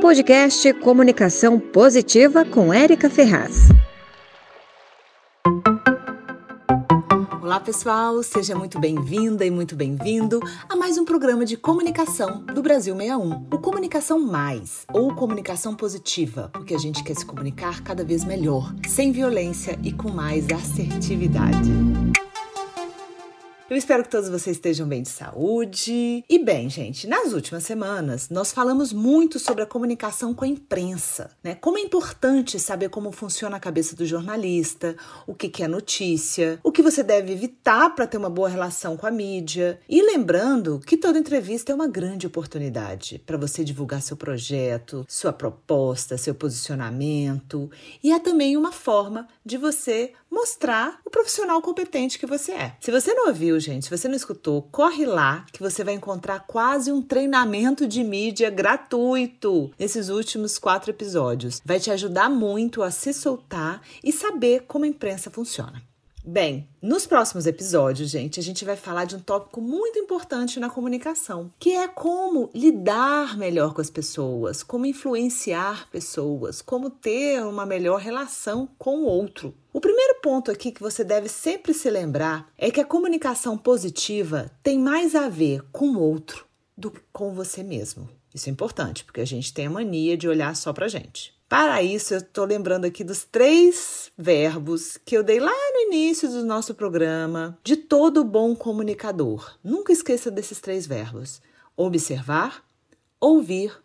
Podcast Comunicação Positiva com Érica Ferraz. Olá, pessoal, seja muito bem-vinda e muito bem-vindo a mais um programa de comunicação do Brasil 61. O Comunicação Mais ou Comunicação Positiva, porque a gente quer se comunicar cada vez melhor, sem violência e com mais assertividade. Eu espero que todos vocês estejam bem de saúde. E bem, gente, nas últimas semanas nós falamos muito sobre a comunicação com a imprensa, né? Como é importante saber como funciona a cabeça do jornalista, o que é notícia, o que você deve evitar para ter uma boa relação com a mídia. E lembrando que toda entrevista é uma grande oportunidade para você divulgar seu projeto, sua proposta, seu posicionamento. E é também uma forma de você mostrar o profissional competente que você é. Se você não ouviu, gente, se você não escutou, corre lá que você vai encontrar quase um treinamento de mídia gratuito nesses últimos quatro episódios. Vai te ajudar muito a se soltar e saber como a imprensa funciona. Bem, nos próximos episódios, gente, a gente vai falar de um tópico muito importante na comunicação, que é como lidar melhor com as pessoas, como influenciar pessoas, como ter uma melhor relação com o outro. O primeiro ponto aqui que você deve sempre se lembrar é que a comunicação positiva tem mais a ver com o outro do que com você mesmo. Isso é importante, porque a gente tem a mania de olhar só pra gente. Para isso, eu estou lembrando aqui dos três verbos que eu dei lá no início do nosso programa, de todo bom comunicador. Nunca esqueça desses três verbos: observar, ouvir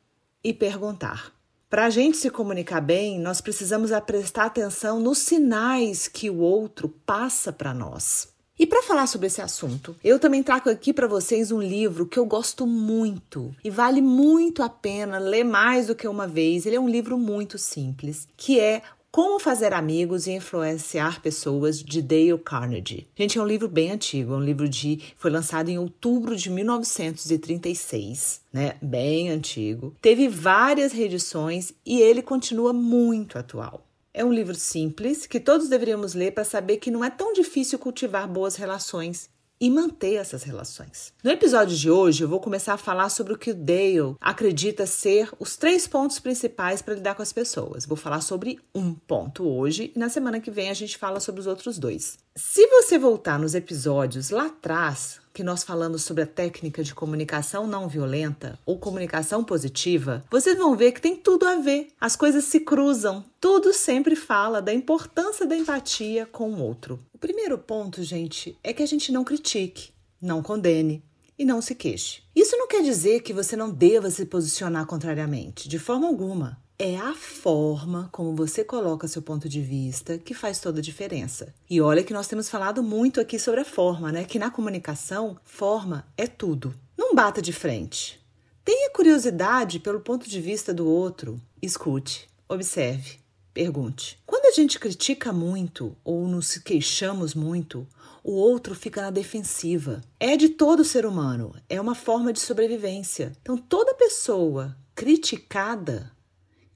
e perguntar. Para a gente se comunicar bem, nós precisamos prestar atenção nos sinais que o outro passa para nós. E para falar sobre esse assunto, eu também trago aqui para vocês um livro que eu gosto muito e vale muito a pena ler mais do que uma vez. Ele é um livro muito simples, que é como Fazer Amigos e Influenciar Pessoas, de Dale Carnegie. Gente, é um livro bem antigo, é um livro de. foi lançado em outubro de 1936, né? Bem antigo. Teve várias reedições e ele continua muito atual. É um livro simples que todos deveríamos ler para saber que não é tão difícil cultivar boas relações e manter essas relações. No episódio de hoje, eu vou começar a falar sobre o que o Dale acredita ser os três pontos principais para lidar com as pessoas. Vou falar sobre um ponto hoje e na semana que vem a gente fala sobre os outros dois. Se você voltar nos episódios lá atrás, que nós falamos sobre a técnica de comunicação não violenta ou comunicação positiva, vocês vão ver que tem tudo a ver. As coisas se cruzam. Tudo sempre fala da importância da empatia com o outro. O primeiro ponto, gente, é que a gente não critique, não condene e não se queixe. Isso não quer dizer que você não deva se posicionar contrariamente, de forma alguma. É a forma como você coloca seu ponto de vista que faz toda a diferença. E olha que nós temos falado muito aqui sobre a forma, né? Que na comunicação, forma é tudo. Não bata de frente. Tenha curiosidade pelo ponto de vista do outro. Escute, observe, pergunte. Quando a gente critica muito ou nos queixamos muito, o outro fica na defensiva. É de todo ser humano, é uma forma de sobrevivência. Então, toda pessoa criticada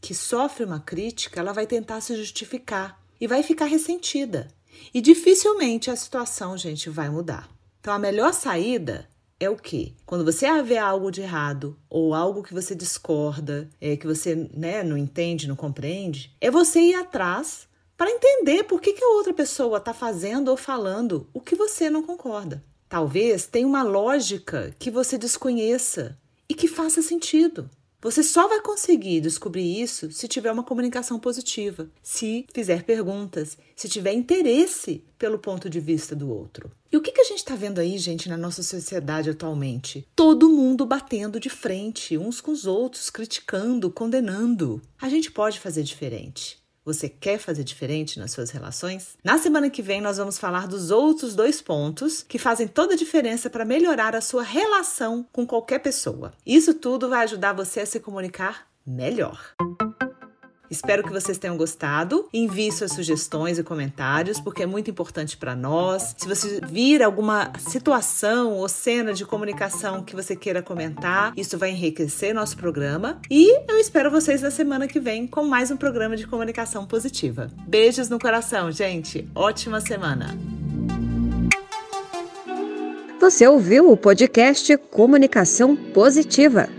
que sofre uma crítica, ela vai tentar se justificar e vai ficar ressentida. E dificilmente a situação, gente, vai mudar. Então a melhor saída é o quê? Quando você vê algo de errado ou algo que você discorda, é, que você né, não entende, não compreende, é você ir atrás para entender por que, que a outra pessoa está fazendo ou falando o que você não concorda. Talvez tenha uma lógica que você desconheça e que faça sentido. Você só vai conseguir descobrir isso se tiver uma comunicação positiva, se fizer perguntas, se tiver interesse pelo ponto de vista do outro. E o que, que a gente está vendo aí, gente, na nossa sociedade atualmente? Todo mundo batendo de frente, uns com os outros, criticando, condenando. A gente pode fazer diferente. Você quer fazer diferente nas suas relações? Na semana que vem, nós vamos falar dos outros dois pontos que fazem toda a diferença para melhorar a sua relação com qualquer pessoa. Isso tudo vai ajudar você a se comunicar melhor. Espero que vocês tenham gostado. Envie suas sugestões e comentários, porque é muito importante para nós. Se você vir alguma situação ou cena de comunicação que você queira comentar, isso vai enriquecer nosso programa. E eu espero vocês na semana que vem com mais um programa de comunicação positiva. Beijos no coração, gente. Ótima semana. Você ouviu o podcast Comunicação Positiva.